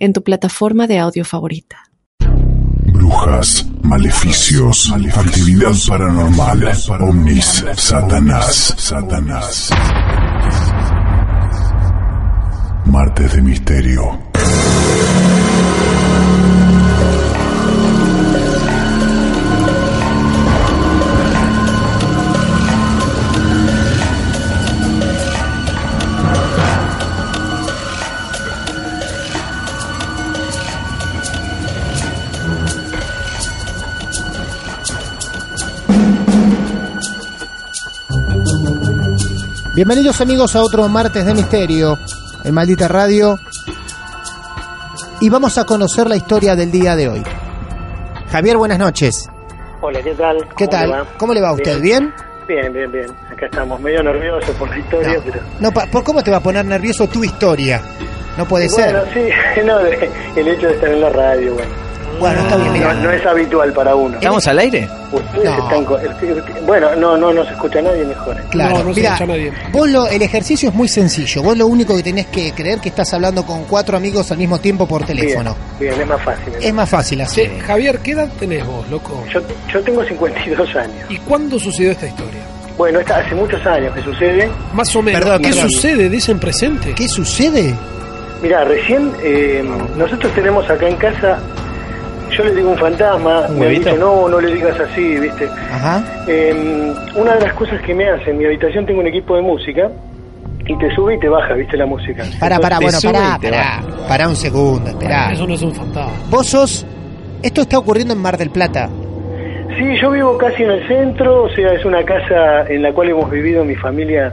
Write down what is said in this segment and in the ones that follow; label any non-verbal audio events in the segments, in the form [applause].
en tu plataforma de audio favorita. Brujas, maleficios, actividad paranormal, ovnis, Satanás, Satanás. Martes de Misterio. Bienvenidos amigos a otro martes de misterio en Maldita Radio. Y vamos a conocer la historia del día de hoy. Javier, buenas noches. Hola, ¿qué tal? ¿Qué ¿Cómo tal? le va? ¿Cómo le va a usted? ¿Bien? Bien, bien, bien. Acá estamos medio nerviosos por la historia, No, pero... no, ¿por ¿cómo te va a poner nervioso tu historia? No puede Bueno, ser. sí, [laughs] no, de- el hecho de estar en la radio, bueno. Bueno, está bien, No, mira. no es habitual para uno. ¿Estamos al aire? Ustedes No. están con... Bueno, no, no, no se escucha nadie mejor. Claro, No, no se mira, escucha nadie. vos lo, el ejercicio es muy sencillo. Vos lo único que tenés que creer que estás hablando con cuatro amigos al mismo tiempo por teléfono. Bien, bien, es más fácil. Es más fácil así. Javier, ¿qué edad tenés vos, loco? Yo, yo tengo 52 años. ¿Y cuándo sucedió esta historia? Bueno, esta, hace muchos años que sucede. Más o menos. Perdón, ¿Qué perdón. sucede? Dicen presente. ¿Qué sucede? Mira, recién eh, nosotros tenemos acá en casa... Yo le digo un fantasma, ¿Un me dicho, no, no le digas así, ¿viste? Ajá. Eh, una de las cosas que me hace en mi habitación tengo un equipo de música y te sube y te baja, ¿viste la música? Pará, pará, te bueno, te pará. Pará un segundo, esperá. Eso no es un fantasma. Vos sos... Esto está ocurriendo en Mar del Plata. Sí, yo vivo casi en el centro, o sea, es una casa en la cual hemos vivido mi familia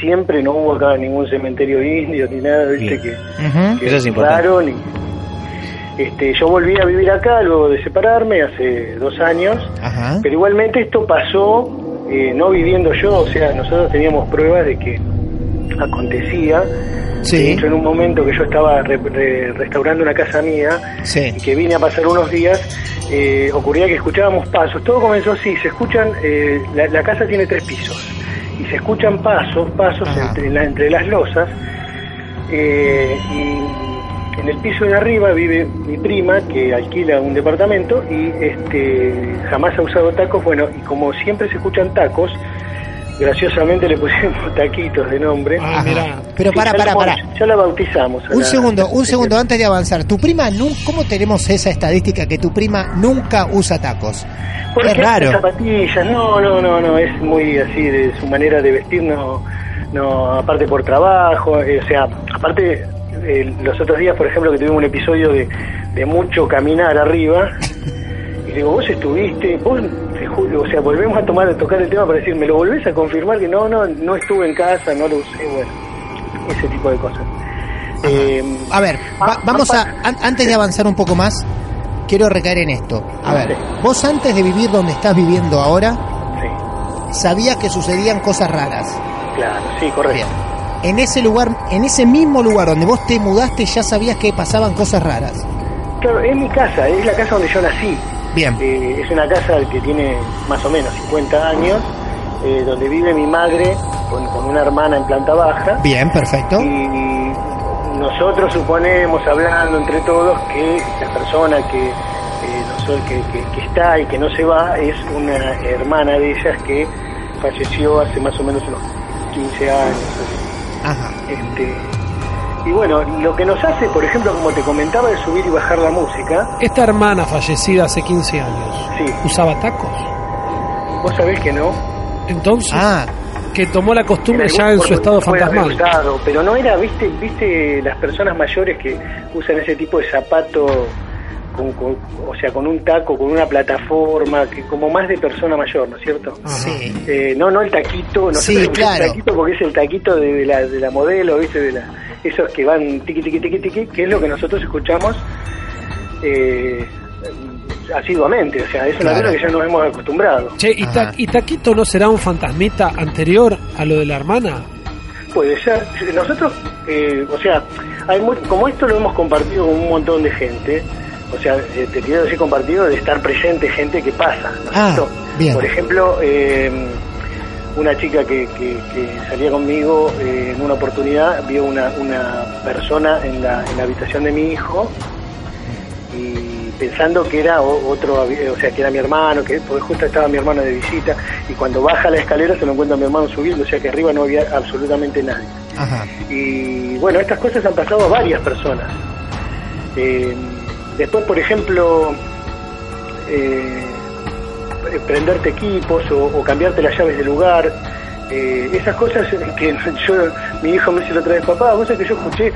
siempre, no hubo acá ningún cementerio indio ni nada, ¿viste? Que, Ujú. que Eso es importante. raro, ni- Este, yo volví a vivir acá luego de separarme hace dos años, Ajá. pero igualmente esto pasó eh, no viviendo yo, o sea, nosotros teníamos pruebas de que acontecía. De Sí, hecho, en un momento que yo estaba re- re- restaurando una casa mía sí. y que vine a pasar unos días, eh, ocurría que escuchábamos pasos. Todo comenzó así, se escuchan, eh, la, la casa tiene tres pisos y se escuchan pasos, pasos entre, la- entre las losas. eh, y en el piso de arriba vive mi prima que alquila un departamento y este jamás ha usado tacos. Bueno, y como siempre se escuchan tacos, graciosamente le pusimos [laughs] taquitos de nombre. Ah, mirá. Pero Sí, para, para, para. Ya la bautizamos. a Un la- segundo, un segundo antes de avanzar. Tu prima, ¿cómo tenemos esa estadística que tu prima nunca usa tacos? Porque es raro. zapatillas, no, no, no, no, es muy así de su manera de vestir, no, no aparte por trabajo, eh, o sea, aparte eh, los otros días, por ejemplo, que tuvimos un episodio de, de mucho caminar arriba, y digo, vos estuviste, vos, o sea, volvemos a tomar, a tocar el tema para decir, ¿me lo volvés a confirmar que no, no, no estuve en casa, no lo usé, bueno, ese tipo de cosas. Eh, A ver, va- ah, vamos a, ah, an- antes de avanzar un poco más, quiero recaer en esto. A ver, vos antes de vivir donde estás viviendo ahora, sí, sabías que sucedían cosas raras. claro, sí, correcto. Bien. En ese lugar, en ese mismo lugar donde vos te mudaste, ya sabías que pasaban cosas raras. Claro, es mi casa, es la casa donde yo nací. Bien. Eh, es una casa que tiene más o menos 50 años, eh, donde vive mi madre con, con una hermana en planta baja. Bien, perfecto. Y nosotros suponemos, hablando entre todos, que la persona que, eh, que, que- que está y que no se va es una hermana de ellas que falleció hace más o menos unos 15 años. así. Ajá. Este, y bueno, lo que nos hace, por ejemplo, como te comentaba, es subir y bajar la música. Esta hermana fallecida hace 15 años, Sí, ¿usaba tacos? vos sabés que no. Entonces, Ah, que tomó la costumbre En ya en su estado fantasmal. usado, pero no era, viste, viste las personas mayores que usan ese tipo de zapato, con, con- o sea, con un taco, con una plataforma, que como más de persona mayor, ¿no es cierto? Ajá. sí. Eh, no, no el taquito, nosotros Sí, claro. taquito porque es el taquito de, de la, de la modelo, viste, de la, esos que van tiqui tiqui tiqui tiqui, que es lo que nosotros escuchamos eh, asiduamente, o sea, es una Claro. cosa que ya nos hemos acostumbrado. Che, ¿y, Ta-. ¿y Taquito no será un fantasmita anterior a lo de la hermana? Puede ser. Nosotros, eh, o sea, hay muy- como esto lo hemos compartido con un montón de gente, o sea, eh, te quiero decir compartido de estar presente gente que pasa. ¿no Ah, bien. Por ejemplo, eh, una chica que, que- que salía conmigo eh, en una oportunidad vio una, una persona en la, en la habitación de mi hijo y pensando que era otro, o sea, que era mi hermano, que porque justo estaba mi hermano de visita y cuando baja la escalera se lo encuentra mi hermano subiendo, o sea que arriba no había absolutamente nadie. Ajá. Y bueno, estas cosas han pasado a varias personas. Eh, después, por ejemplo, eh, prenderte equipos o, o cambiarte las llaves del lugar. eh, esas cosas que [laughs] yo, mi hijo me dice la otra vez, papá, vos sabés que yo escuché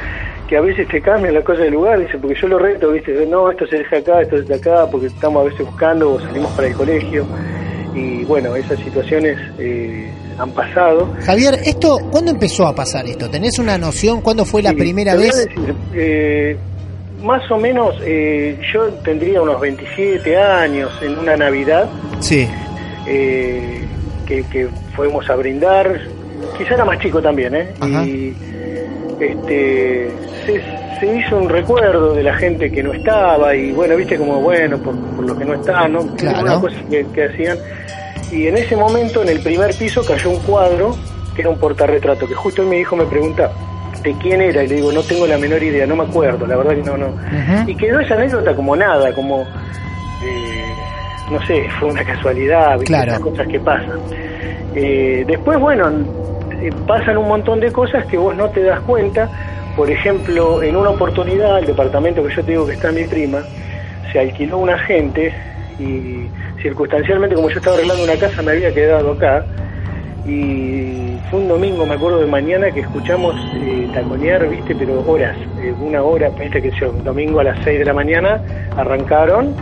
que a veces te cambian las cosas del lugar, dice, porque yo lo reto, viste, no, esto se deja acá, esto se deja acá, porque estamos a veces buscando o salimos para el colegio. Y bueno, esas situaciones eh, han pasado. Javier, esto, ¿cuándo empezó a pasar esto? ¿Tenés una noción? ¿Cuándo fue la Sí, primera vez? decir, eh, más o menos, eh, yo tendría unos 27 años en una Navidad Sí. eh, que, que fuimos a brindar. Quizá era más chico también, ¿eh? Ajá. Y este, se, se hizo un recuerdo de la gente que no estaba y bueno, viste como bueno, por, por lo que no está, ¿no? Claro. Una cosa que, que hacían. Y en ese momento, en el primer piso, cayó un cuadro que era un portarretrato, que justo mi hijo me pregunta de quién era y le digo, no tengo la menor idea, no me acuerdo, la verdad que no, no. Y quedó esa anécdota como nada, como, eh, no sé, fue una casualidad. Claro. cosas que pasan. Eh, después, bueno, eh, pasan un montón de cosas que vos no te das cuenta. Por ejemplo, en una oportunidad, el departamento que yo te digo que está mi prima, se alquiló un agente y circunstancialmente, como yo estaba arreglando una casa, me había quedado acá. Y fue un domingo, me acuerdo de mañana, que escuchamos eh, taconear, viste, pero horas, eh, una hora, viste que yo, un domingo a las 6 de la mañana arrancaron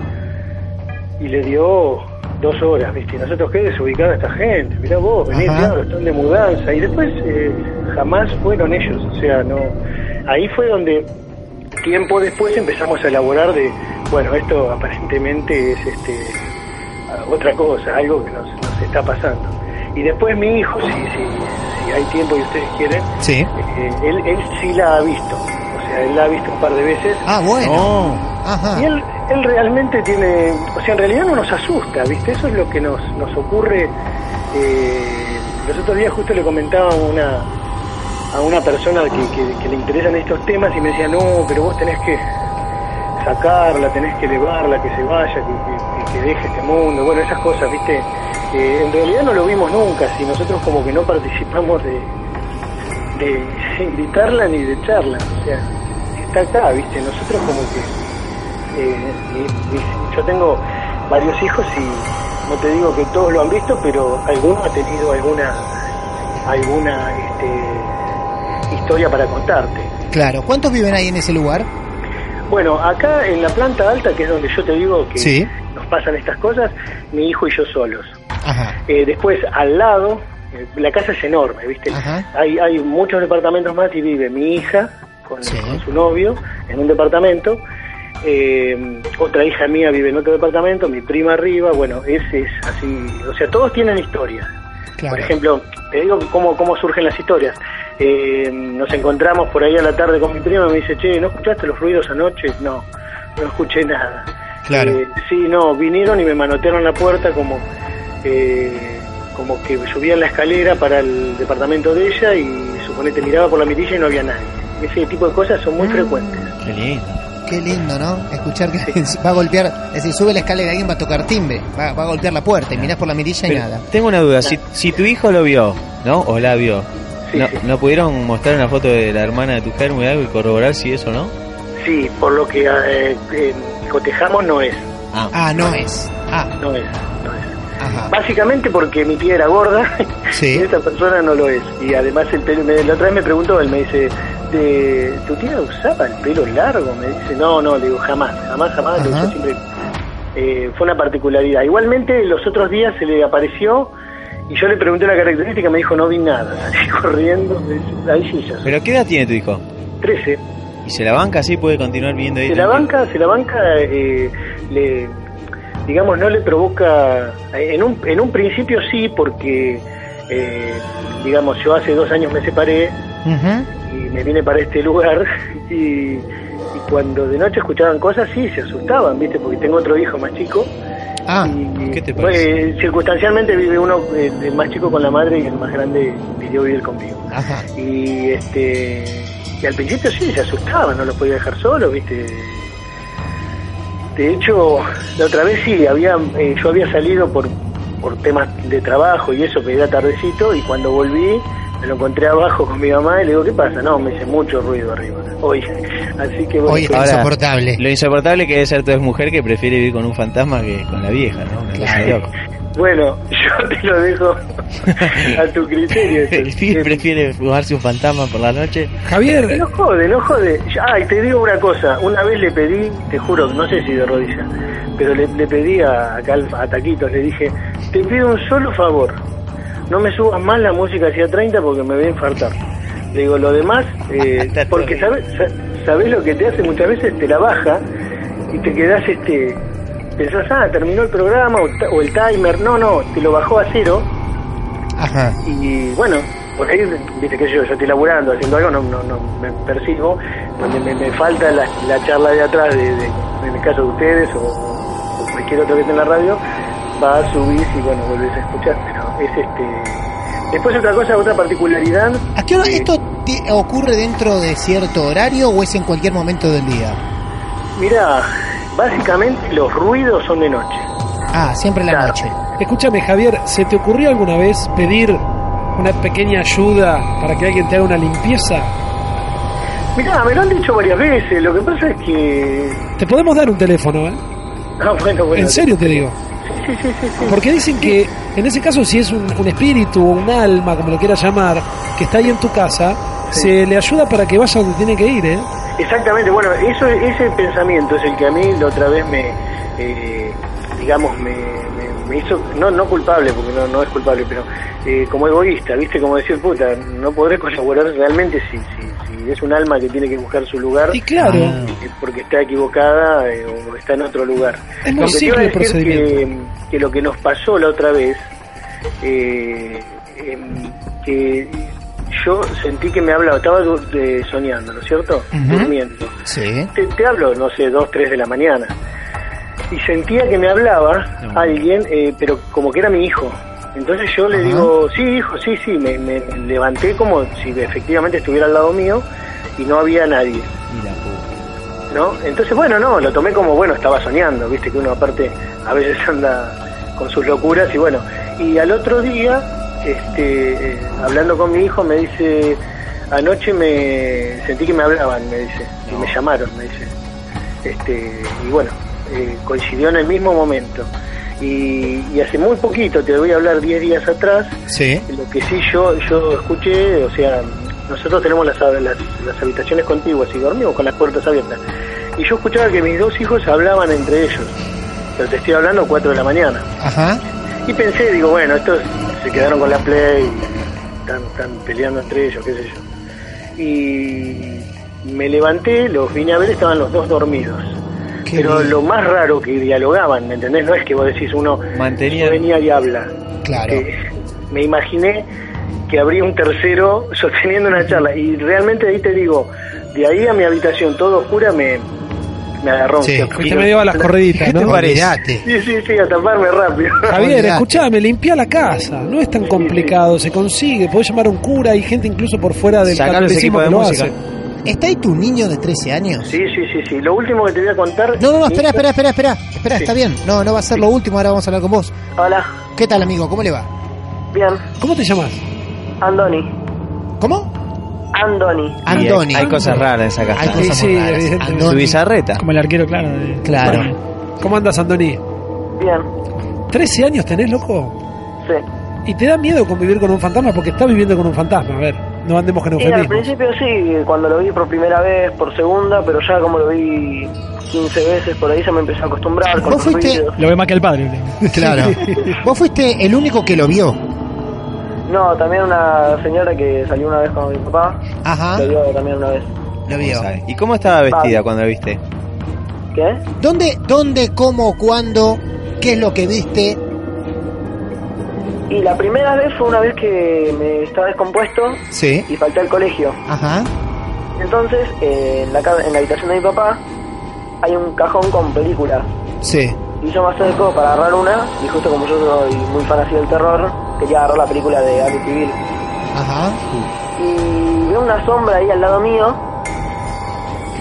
y le dio dos horas, viste, y nosotros qué desubicada esta gente, mirá vos, venís, claro, están de mudanza, y después eh, jamás fueron ellos, o sea, no, ahí fue donde tiempo después empezamos a elaborar de, bueno, esto aparentemente es este otra cosa, algo que nos, nos está pasando. Y después mi hijo, si, si, si hay tiempo y ustedes quieren, Sí. eh, él, él sí la ha visto, o sea, él la ha visto un par de veces. Ah, bueno. No. Ajá. Y él, él realmente tiene, o sea, en realidad no nos asusta, ¿viste? Eso es lo que nos, nos ocurre. eh, los otros días justo le comentaba a una, a una persona que, que- que le interesan estos temas y me decía, no, pero vos tenés que sacarla, tenés que elevarla, que se vaya, que- que deje este mundo, bueno, esas cosas, ¿viste? Eh, en realidad no lo vimos nunca, si nosotros como que no participamos de, de [laughs] invitarla ni de echarla, o sea, está acá, ¿viste? Nosotros como que eh, yo tengo varios hijos y no te digo que todos lo han visto, pero alguno ha tenido alguna alguna este, historia para contarte. Claro. ¿Cuántos viven ahí en ese lugar? Bueno, acá en la planta alta, que es donde yo te digo que Sí. nos pasan estas cosas, mi hijo y yo solos. Eh, después, al lado, eh, la casa es enorme, ¿viste? Ajá. Hay, hay muchos departamentos más y vive mi hija con, Sí. con su novio en un departamento. eh, otra hija mía vive en otro departamento, mi prima arriba, bueno, ese es así, o sea, todos tienen historias. Claro. Por ejemplo, te digo cómo, cómo surgen las historias. Eh, nos encontramos por ahí a la tarde con mi prima y me dice, che, ¿no escuchaste los ruidos anoche? No, no escuché nada. Claro. Eh, sí, no, vinieron y me manotearon la puerta como, eh, como que subían la escalera para el departamento de ella y suponete miraba por la mirilla y no había nadie. Ese tipo de cosas son muy Mm. frecuentes. Qué lindo. Qué lindo, ¿no? Escuchar que [laughs] va a golpear, es decir, sube la escalera y alguien va a tocar timbre, va, va a golpear la puerta y mirás por la mirilla y nada. Tengo una duda, si, si tu hijo lo vio, ¿no? O la vio, Sí, ¿no, sí. ¿no pudieron mostrar una foto de la hermana de tu germo y algo y corroborar si eso no? Sí, por lo que eh, eh, cotejamos no es, Ah, no es. Ah, no es, no es. Ajá. Básicamente porque mi tía era gorda [laughs] Sí. y esta persona no lo es. Y además el pelo, me, la otra vez me preguntó, él me dice, de, ¿tu tía usaba el pelo largo? Me dice, no, no, le digo, jamás, jamás, jamás, lo usó siempre. Eh, fue una particularidad. Igualmente los otros días se le apareció y yo le pregunté la característica me dijo, no vi nada. [laughs] Salí corriendo, ahí sí ya. ¿Pero qué edad tiene tu hijo? 13. ¿Y se la banca así puede continuar viendo ahí? Se la banca, se la banca, eh, le, digamos, no le provoca, en un, en un principio sí, porque, eh, digamos, yo hace dos años me separé Ujú. y me vine para este lugar [laughs] y, y cuando de noche escuchaban cosas sí se asustaban, ¿viste? Porque tengo otro hijo más chico. Ah, y, ¿qué te parece? eh, circunstancialmente vive uno eh, el más chico con la madre y el más grande pidió vivir conmigo. ajá. Y este y al principio sí se asustaban, no los podía dejar solos, ¿viste? De hecho, la otra vez sí, había eh, yo había salido por por temas de trabajo y eso, que era tardecito, y cuando volví me lo encontré abajo con mi mamá y le digo, ¿qué pasa? No, me hice mucho ruido arriba, hoy. [laughs] Así que bueno, Hoy está Ahora, insoportable. Lo insoportable que debe ser tu mujer que prefiere vivir con un fantasma que con la vieja, ¿no? Claro. Bueno, [laughs] yo te lo dejo a tu criterio. [laughs] El pibe prefiere fumarse un fantasma por la noche. Javier, No jode, no jode. Ay, te digo una cosa. Una vez le pedí, te juro, no sé si de rodilla, pero le, le pedí a, a Taquitos, le dije, te pido un solo favor. No me subas más la música hacia 30 porque me voy a infartar. Le digo, lo demás, [laughs] eh, porque sabes, sa- sabes lo que te hace muchas veces, te la baja y te quedas, este, pensás, ah, terminó el programa o, el timer. No, no, te lo bajó a cero Ajá. y bueno, por ahí, viste que yo, yo estoy laburando, haciendo algo, no, no, no me donde me, me falta la, la charla de atrás, de, de- en el caso de ustedes o, o cualquier otro que esté en la radio, va, subís y bueno, volvés a escuchar, pero es este... Después otra cosa, otra particularidad, ¿A qué hora eh, esto ocurre dentro de cierto horario o es en cualquier momento del día? mira, básicamente los ruidos son de noche. Ah, siempre en la Claro. noche. escúchame Javier, ¿se te ocurrió alguna vez pedir una pequeña ayuda para que alguien te haga una limpieza? Mirá, me lo han dicho varias veces, lo que pasa es que... Te podemos dar un teléfono, ¿eh? [laughs] Ah, bueno, bueno. En serio te digo. Sí, sí, sí, sí. Porque dicen que en ese caso si es un, un espíritu o un alma, como lo quieras llamar, que está ahí en tu casa, Sí. se le ayuda para que vaya donde tiene que ir, ¿eh? Exactamente, bueno, eso, ese pensamiento es el que a mí la otra vez me, eh, digamos, me, me- me hizo, no, no culpable, porque no, no es culpable, pero eh, como egoísta, ¿viste? Como decir, puta, no podré colaborar realmente si, si, si es un alma que tiene que buscar su lugar. Y claro, eh, Porque está equivocada eh, o está en otro lugar. Es muy Lo que simple decir procedimiento. Que, que lo que nos pasó la otra vez, eh, em, que yo sentí que me hablaba, estaba de- soñando, ¿no es cierto? Durmiendo. Sí. Te, te hablo, no sé, dos, tres de la mañana. Y sentía que me hablaba No. alguien, eh, pero como que era mi hijo. Entonces yo le digo, sí, hijo, sí, sí, me, me levanté como si efectivamente estuviera al lado mío y no había nadie. Puta. ¿no? Entonces, bueno, no, lo tomé como, bueno, estaba soñando, viste que uno aparte a veces [laughs] anda con sus locuras y bueno, y al otro día, este, eh, hablando con mi hijo, me dice, anoche me sentí que me hablaban, me dice, y me llamaron, me dice, este, y bueno, eh, coincidió en el mismo momento. Y, y hace muy poquito, te voy a hablar 10 días atrás, Sí. lo que sí yo yo escuché, o sea, nosotros tenemos las, las, las habitaciones contiguas y dormimos con las puertas abiertas. Y yo escuchaba que mis dos hijos hablaban entre ellos. Pero te estoy hablando 4 de la mañana. Ajá. Y pensé, digo, bueno, estos se quedaron con la Play, están, están peleando entre ellos, qué sé yo. Y me levanté, los vine a ver, estaban los dos dormidos. Qué Pero bien. lo más raro que dialogaban, ¿me entendés? No es que vos decís uno Mantenían- venía y habla. Claro. Eh, me imaginé que habría un tercero [laughs] sosteniendo una charla. Y realmente ahí te digo, de ahí a mi habitación todo oscura me, me agarró Sí. fuiste medio a las correditas, ¿Qué te ¿no? Sí, sí, sí, a taparme rápido. Javier, escuchame, limpia la casa, no es tan complicado, se consigue, podés llamar a un cura, hay gente incluso por fuera del Sacar los catolicismo equipos de que lo hace. ¿Está ahí tu niño de 13 años? Sí, sí, sí, sí. Lo último que te voy a contar... No, no, no, espera, espera, espera, espera. Espera, Sí. está bien. No, no va a ser lo último, ahora vamos a hablar con vos. Hola, ¿Qué tal, amigo? ¿Cómo le va? bien, ¿Cómo te llamas? Andoni, ¿Cómo? Andoni. Y hay- Andoni. Hay, cosas raras en esa casa. Hay cosas Sí, sí. Su Andoni. bizarreta. Como el arquero, claro. de- Claro. Bueno, ¿Cómo andas, Andoni? Bien, ¿13 años tenés, loco? sí. ¿Y te da miedo convivir con un fantasma? Porque estás viviendo con un fantasma, a ver, no andemos con Y al eufemismos. principio sí, cuando lo vi por primera vez, por segunda, pero ya como lo vi 15 veces por ahí se me empezó a acostumbrar con ¿Vos los fuiste- ruidos. Lo ve más que el padre. [laughs] Claro. Vos fuiste el único que lo vio. No, también una señora que salió una vez con mi papá, Ajá. lo vio también una vez. Lo vio. ¿Y cómo estaba vestida cuando la viste? ¿Qué? ¿Dónde, dónde, cómo, cuándo? ¿Qué es lo que viste? Y la primera vez fue una vez que me estaba descompuesto Sí. y falté al colegio. Ajá. Entonces, eh, en, la, en la habitación de mi papá hay un cajón con películas. Sí. Y yo me acerco para agarrar una, y justo como yo soy muy fan así del terror, quería agarrar la película de Amityville. Ajá. Y veo una sombra ahí al lado mío,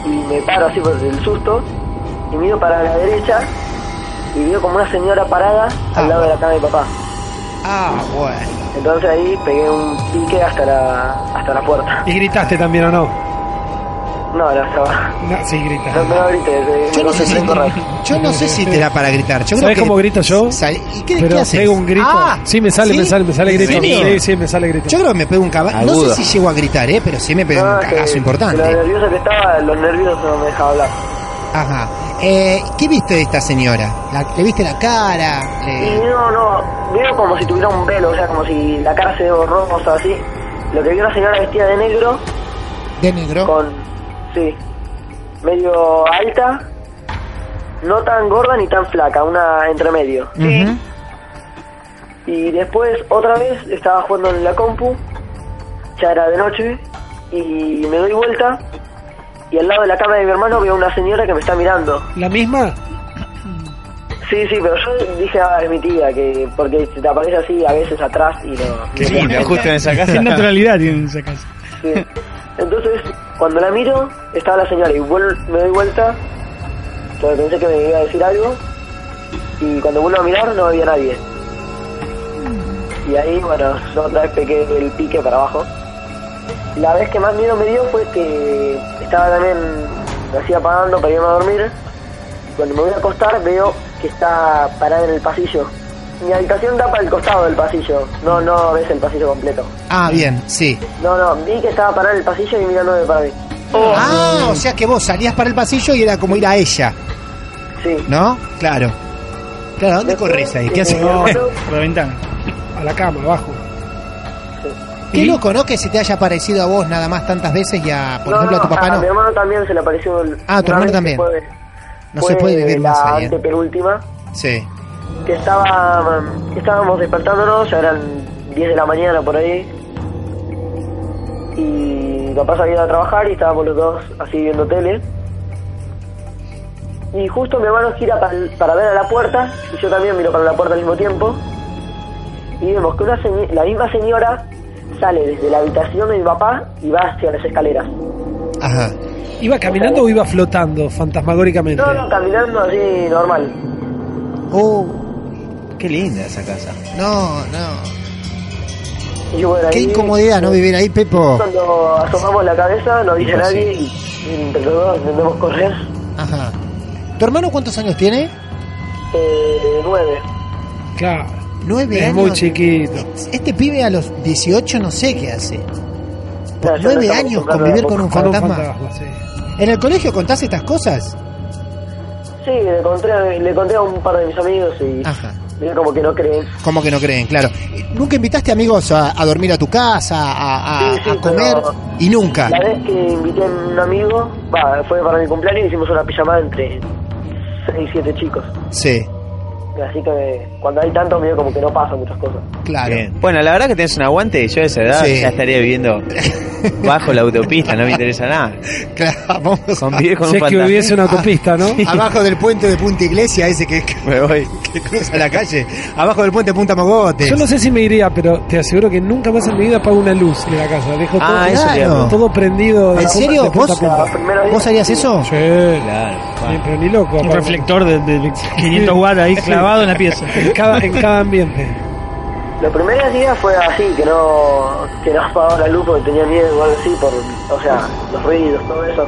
y me paro así por el susto, y miro para la derecha, y veo como una señora parada Ah. al lado de la cama de mi papá. Ah, bueno. Entonces ahí pegué un pique hasta la, hasta la puerta. ¿Y gritaste también o no? No, no estaba. No, sí, grita. No, no grites, eh, Yo me no, sé si, yo no sé si te da para gritar. Yo creo ¿Sabes que cómo grito yo? Sal- ¿Y qué, Pero qué haces? pego un grito. Ah, sí, me sale, ¿sí? me sale, me sale ¿En grito. Sí, sí, me sale grito. Yo creo que me pego un caballo. No sé si llego a gritar, ¿eh? Pero sí me pego No, un cagazo Lo importante. nervioso que estaba, los nervios no me dejaban hablar. Ajá. Eh, ¿Qué viste de esta señora? La- ¿Le viste la cara? Y Le- no, no, veo como si tuviera un velo, o sea, como si la cara se ve borrosa, así. Lo que vi una señora vestida de negro, ¿De negro? con, sí, medio alta, no tan gorda ni tan flaca, una entre medio. Ujú. Y después, otra vez, estaba jugando en la compu, ya era de noche, y me doy vuelta, y al lado de la cama de mi hermano veo una señora que me está mirando. ¿La misma? Sí, sí, pero yo dije, ah, es mi tía, que porque se te aparece así a veces atrás y no... Qué cuenta. justo en esa casa. Qué naturalidad tiene esa casa. Sí. Entonces, cuando la miro, estaba la señora y me doy vuelta, porque pensé que me iba a decir algo, y cuando vuelvo a mirar no había nadie. Y ahí, bueno, yo otra vez pegué el pique para abajo. La vez que más miedo me dio fue que estaba también, me hacía apagando para irme a dormir. y Cuando me voy a acostar veo que está parada en el pasillo. Mi habitación da para el costado del pasillo, no no ves el pasillo completo. Ah, bien, sí. No, no, vi que estaba parada en el pasillo y mirándome para mí. Ah, o sea que vos salías para el pasillo y era como ir a ella, Sí. ¿no? Claro. Claro, ¿dónde Después, corres ahí? ¿Qué haces? Por [laughs] la ventana. A la cama, abajo. Qué ¿Y? loco, ¿no? Que se te haya parecido a vos nada más tantas veces y a, por No, ejemplo, a tu no, papá mi no. hermano también se le apareció. el- Ah, tu hermano también. No fue se puede vivir la más ahí. ¿eh? antepenúltima, Sí. Que estaba, que estábamos despertándonos, ya eran 10 de la mañana por ahí. Y mi papá ido a trabajar y estábamos los dos así viendo tele. Y justo mi hermano gira para, para ver a la puerta, y yo también miro para la puerta al mismo tiempo. Y vemos que una la misma señora sale desde la habitación de mi papá y va hacia las escaleras. Ajá. ¿Iba caminando o iba flotando fantasmagóricamente? No, no, caminando así normal. Oh, Qué linda esa casa. no, no. Y bueno, Qué ahí, incomodidad no vivir ahí, Pepo. Cuando asomamos la cabeza, no dice Imposible. nadie y, y entre los dos intentamos correr. Ajá. ¿Tu hermano cuántos años tiene? Eh, nueve. Claro. Nueve Es años. muy chiquito. Este pibe a los 18 no sé qué hace. Ya Nueve años convivir con un Con un fantasma. fantasma, sí. ¿En el colegio contás estas cosas? Sí, le conté, le conté a un par de mis amigos y Ajá. Digo como que no creen. ¿Cómo que no creen? Claro. ¿Nunca invitaste amigos a, a dormir a tu casa, a, a- Sí, sí, a comer? Y nunca. La vez que invité a un amigo, va, fue para mi cumpleaños y hicimos una pijamada entre 6 y 7 chicos. Sí, Así que cuando hay tanto, medio como que no pasa muchas cosas. claro. Bien. Bueno, la verdad que tenés un aguante. Yo a esa edad Sí. ya estaría viviendo [laughs] bajo la autopista. No me interesa nada. Claro, vamos Convivir con Si un es que hubiese una autopista, ¿no? [laughs] Abajo del puente de Punta Iglesia, ese que, que- Me voy. que cruza la calle. Abajo del puente de Punta Mogotes. Yo no sé si me iría, pero te aseguro que nunca más en mi vida apago una luz de la casa. Dejo todo, Ah, eso a Claro. preguntar. todo prendido. de ¿En punta- serio? punta ¿Vos, a punta. ¿Vos harías eso? Sí, Claro. Sí, pero ni loco. Un reflector de, de [laughs] 500 watts ahí clavado en la pieza. En cada, en cada ambiente. Los primeros días fue así, que no, que no apagaba la luz porque tenía miedo algo así, por, o sea, los ruidos, todo eso.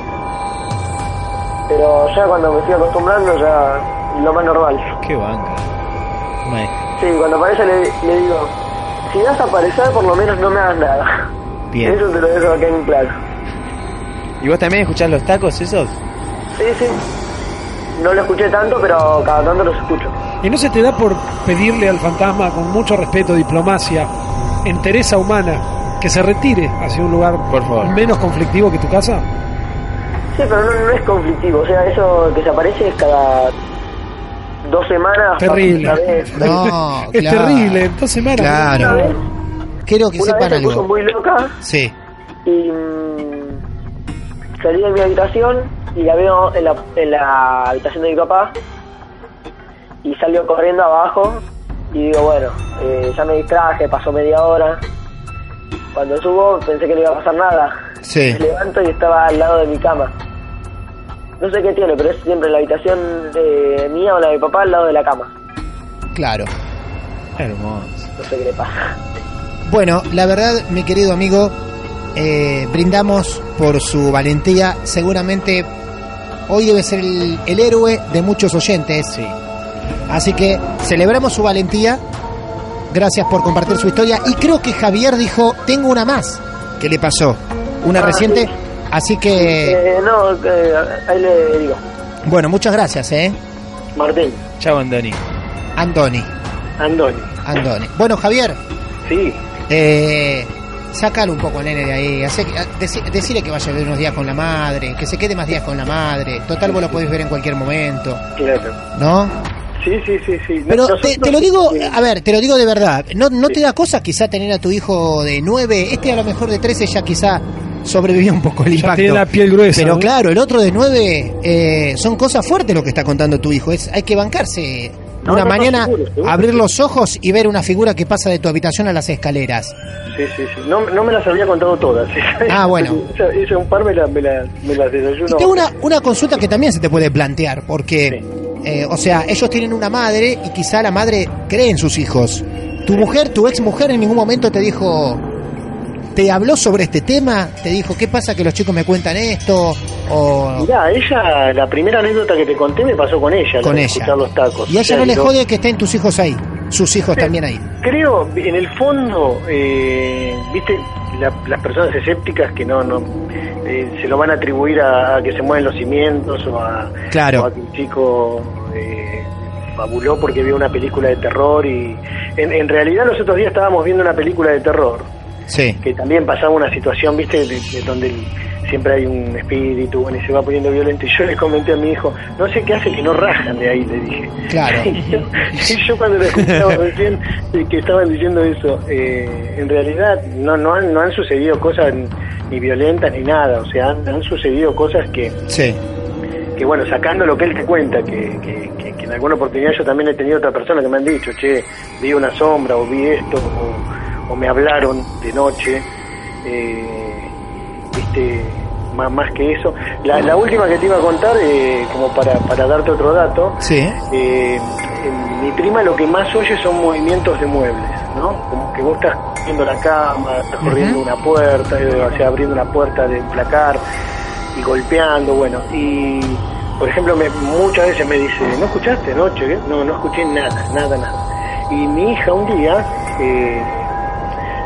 Pero ya cuando me fui acostumbrando, ya lo más normal. Qué banca. Maestro. Sí, cuando aparece le, le digo, si vas a aparecer por lo menos no me hagas nada. Bien. Eso te lo dejo acá en claro. ¿Y vos también escuchás los tacos esos? Sí, sí. No lo escuché tanto, pero cada tanto los escucho. ¿Y no se te da por pedirle al fantasma con mucho respeto, diplomacia, entereza humana, que se retire hacia un lugar Por favor. menos conflictivo que tu casa? Sí, pero no, no es conflictivo. O sea, eso que se aparece es cada dos semanas. Terrible. Una vez, [laughs] No, Es claro. terrible, dos semanas. una Claro. vez, Quiero que una vez sepan se puso algo. muy loca Sí. y mm, salí de mi habitación y la veo en la, en la habitación de mi papá y salió corriendo abajo y digo, bueno, eh, ya me distraje, pasó media hora. Cuando subo pensé que no iba a pasar nada. Sí. Me levanto y estaba al lado de mi cama. No sé qué tiene, pero es siempre la habitación de mía o la de mi papá al lado de la cama. Claro. Hermoso. No sé qué le pasa. Bueno, la verdad, mi querido amigo, eh, brindamos por su valentía. Seguramente hoy debe ser el, el héroe de muchos oyentes. Sí. Así que celebramos su valentía. Gracias por compartir su historia. Y creo que Javier dijo, tengo una más. ¿Qué le pasó? Una Ah, reciente. sí. Así que, Eh, no, eh, ahí le digo. bueno, muchas gracias, ¿eh? Martín, Chao, Andoni. Andoni. Andoni. Andoni. Bueno, Javier, Sí, eh, sácalo un poco al nene de ahí. Hace, deci- decirle que vaya a ver unos días con la madre, que se quede más días con la madre. Total, vos lo podés ver en cualquier momento, claro. ¿no? Sí, sí, sí, sí. Pero te, nosotros- te lo digo, a ver, te lo digo de verdad. ¿No, no te da cosa quizá tener a tu hijo de 9? Este a lo mejor de 13 ya quizá sobrevivió un poco el Ya impacto. tiene la piel gruesa. Pero ¿no? claro, el otro de 9 eh, son cosas fuertes lo que está contando tu hijo. Es, hay que bancarse. No, una no, no, mañana seguro, seguro. abrir los ojos y ver una figura que pasa de tu habitación a las escaleras. Sí, sí, sí. No, no me las había contado todas. [laughs] Ah, bueno. [laughs] Esa, esa un par me, la- me, la- me las desayuno. Y tengo una, una consulta que también se te puede plantear, porque, Sí. Eh, o sea, ellos tienen una madre y quizá la madre cree en sus hijos. ¿Tu mujer, tu ex mujer en ningún momento te dijo, te habló sobre este tema? ¿Te dijo, qué pasa que los chicos me cuentan esto? O Mirá, ella, la primera anécdota que te conté me pasó con ella. con ella. los tacos. Y a O sea, ella no le digo, jode que estén tus hijos ahí, sus hijos también ahí. Creo, en el fondo, eh, viste, la- las personas escépticas que no, no eh, se lo van a atribuir a, a que se mueven los cimientos o a, Claro. o a que un chico eh, fabuló porque vio una película de terror y en, en realidad los otros días estábamos viendo una película de terror Sí. que también pasaba una situación, viste, de, de donde el- siempre hay un espíritu bueno, y se va poniendo violento y yo le comenté a mi hijo, no sé qué hace que no rajan de ahí, le dije. Claro. [laughs] Y yo, y yo cuando lo escuchaba [laughs] recién que estaban diciendo eso, eh, en realidad no, no, han, no han sucedido cosas ni violentas ni nada, o sea, han, han sucedido cosas que, Sí. que, bueno, sacando lo que él te cuenta, que, que, que- que en alguna oportunidad yo también he tenido otra persona que me han dicho, che, vi una sombra o vi esto, o, o me hablaron de noche, eh, viste, más, más que eso. La, la última que te iba a contar, eh, como para, para darte otro dato, Sí. eh, en mi prima lo que más oye son movimientos de muebles, ¿no? Como que vos estás viendo la cama, estás corriendo una puerta, eh, o sea, abriendo una puerta de placar y golpeando, bueno, y por ejemplo, me- muchas veces me dice, ¿no escuchaste anoche? eh?". No, no escuché nada, nada, nada. Y mi hija un día, eh,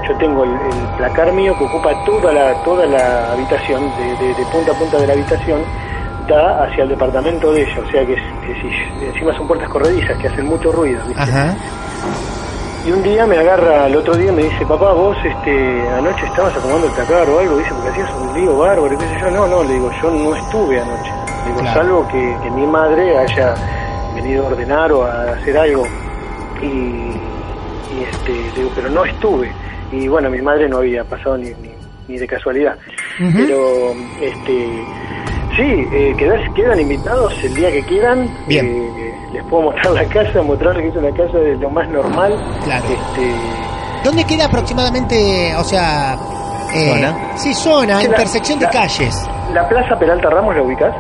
yo tengo el, el placar mío que ocupa toda la, toda la habitación, de, de- de punta a punta de la habitación, da hacia el departamento de ella, o sea que, que si encima son puertas corredizas que hacen mucho ruido, ¿viste? Ajá. Y un día me agarra, el otro día me dice, papá, vos este, anoche estabas acomodando el placar o algo, dice, porque hacías un lío bárbaro, qué sé yo. No, no, le digo, yo no estuve anoche. Le digo, Claro. salvo que, que mi madre haya venido a ordenar o a hacer algo. Y, y este, digo, pero no estuve. Y bueno, mi madre no había pasado ni, ni, ni de casualidad. Pero, este, sí, eh, quedas- quedan invitados el día que quieran. Bien. Eh, les puedo mostrar la casa, mostrarles que es una casa de lo más normal. Claro. Este, ¿Dónde queda aproximadamente, o sea... eh, ¿Zona? Sí, zona, Sí, la- intersección de la- calles. la Plaza Peralta Ramos, ¿la ubicás?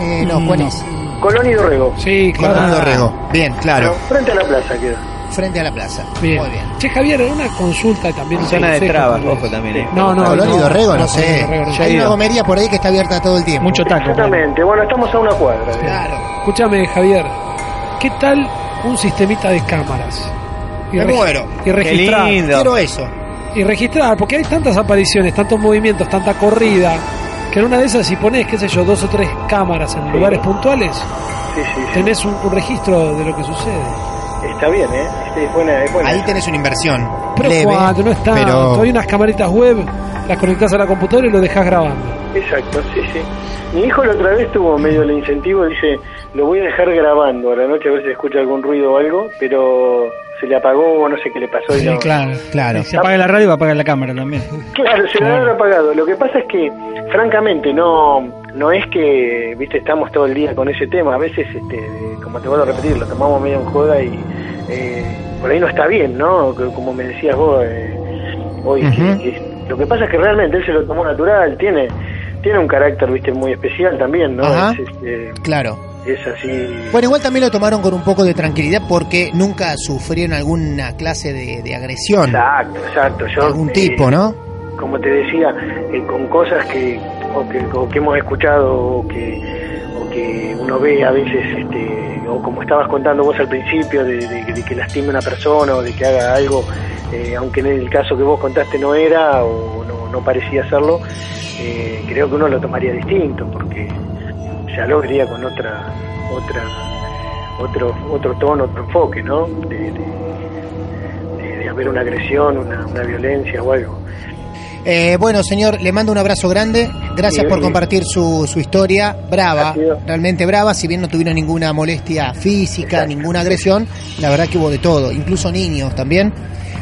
Eh, no, ¿cuál es? Colón y Dorrego. Sí, claro. Colón Dorrego. Bien, claro. Pero frente a la plaza queda. Frente a la plaza. Bien. Muy bien. Che, Javier, una consulta también. Zona de trabas, ojo también, ¿eh? No, no, Colón y no, Dorrego, no, no, sé. Y Dorrego, no. Hay una gomería por ahí que está abierta todo el tiempo. Mucho taco. Exactamente. Bueno, estamos a una cuadra. Claro. Escúchame, Javier. ¿Qué tal un sistemita de cámaras? Me regi- muero. Y registrar. Qué lindo. Quiero eso. Y registrar, porque hay tantas apariciones, tantos movimientos, tanta corrida, que en una de esas, si pones, qué sé yo, dos o tres cámaras en lugares puntuales, Sí, sí, sí. tenés un, un registro de lo que sucede. Está bien, ¿eh? Este, es buena, es buena. Ahí tenés una inversión. Pero leve, cuando no está, pero hay unas camaritas web, las conectás a la computadora y lo dejás grabando. exacto, sí, sí. Mi hijo la otra vez tuvo medio el incentivo, dice, lo voy a dejar grabando a la noche a ver si escucha algún ruido o algo, pero se le apagó, no sé qué le pasó. Sí, no- claro. Claro. Si apaga la radio, va a apagar la cámara también. Claro, se lo habrá apagado. Lo que pasa es que, francamente, no no es que, viste, estamos todo el día con ese tema. A veces, este, como te vuelvo a repetir, lo tomamos medio en joda y eh, por ahí no está bien, ¿no? Como me decías vos eh, hoy. que- lo que pasa es que realmente él se lo tomó natural, tiene tiene un carácter, viste, muy especial también, ¿no? Ajá. Es, este, Claro. es así. Bueno, igual también lo tomaron con un poco de tranquilidad porque nunca sufrieron alguna clase de, de agresión Exacto, exacto. Yo, algún eh, tipo, ¿no? como te decía, eh, con cosas que o, que o que hemos escuchado o que, o que uno ve a veces, este, o como estabas contando vos al principio, de, que lastime a una persona o de que haga algo, eh, aunque en el caso que vos contaste no era o no, no parecía serlo, eh, creo que uno lo tomaría distinto porque ya lo vería con otra otra otro otro tono, otro enfoque, ¿no? De- de haber una agresión, una, una violencia o algo. Eh, bueno, señor, le mando un abrazo grande. Gracias Sí, por sí. compartir su, su historia. Brava, realmente brava. Si bien no tuvieron ninguna molestia física, Exacto. ninguna agresión, la verdad que hubo de todo, incluso niños también.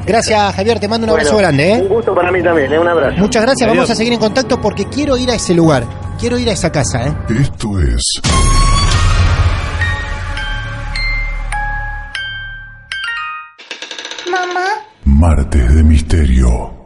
Gracias, Javier. Te mando un abrazo Bueno, grande. ¿eh? Un gusto para mí también, ¿eh? un abrazo. Muchas gracias. Adiós. Vamos a seguir en contacto porque quiero ir a ese lugar. Quiero ir a esa casa. ¿eh? Esto es Mamá, Martes de Misterio.